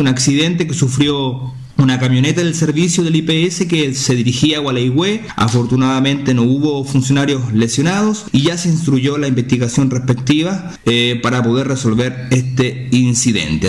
un accidente que sufrió una camioneta del servicio del IPS que se dirigía a Gualeigüe. Afortunadamente no hubo funcionarios lesionados y ya se instruyó la investigación respectiva eh, para poder resolver este incidente.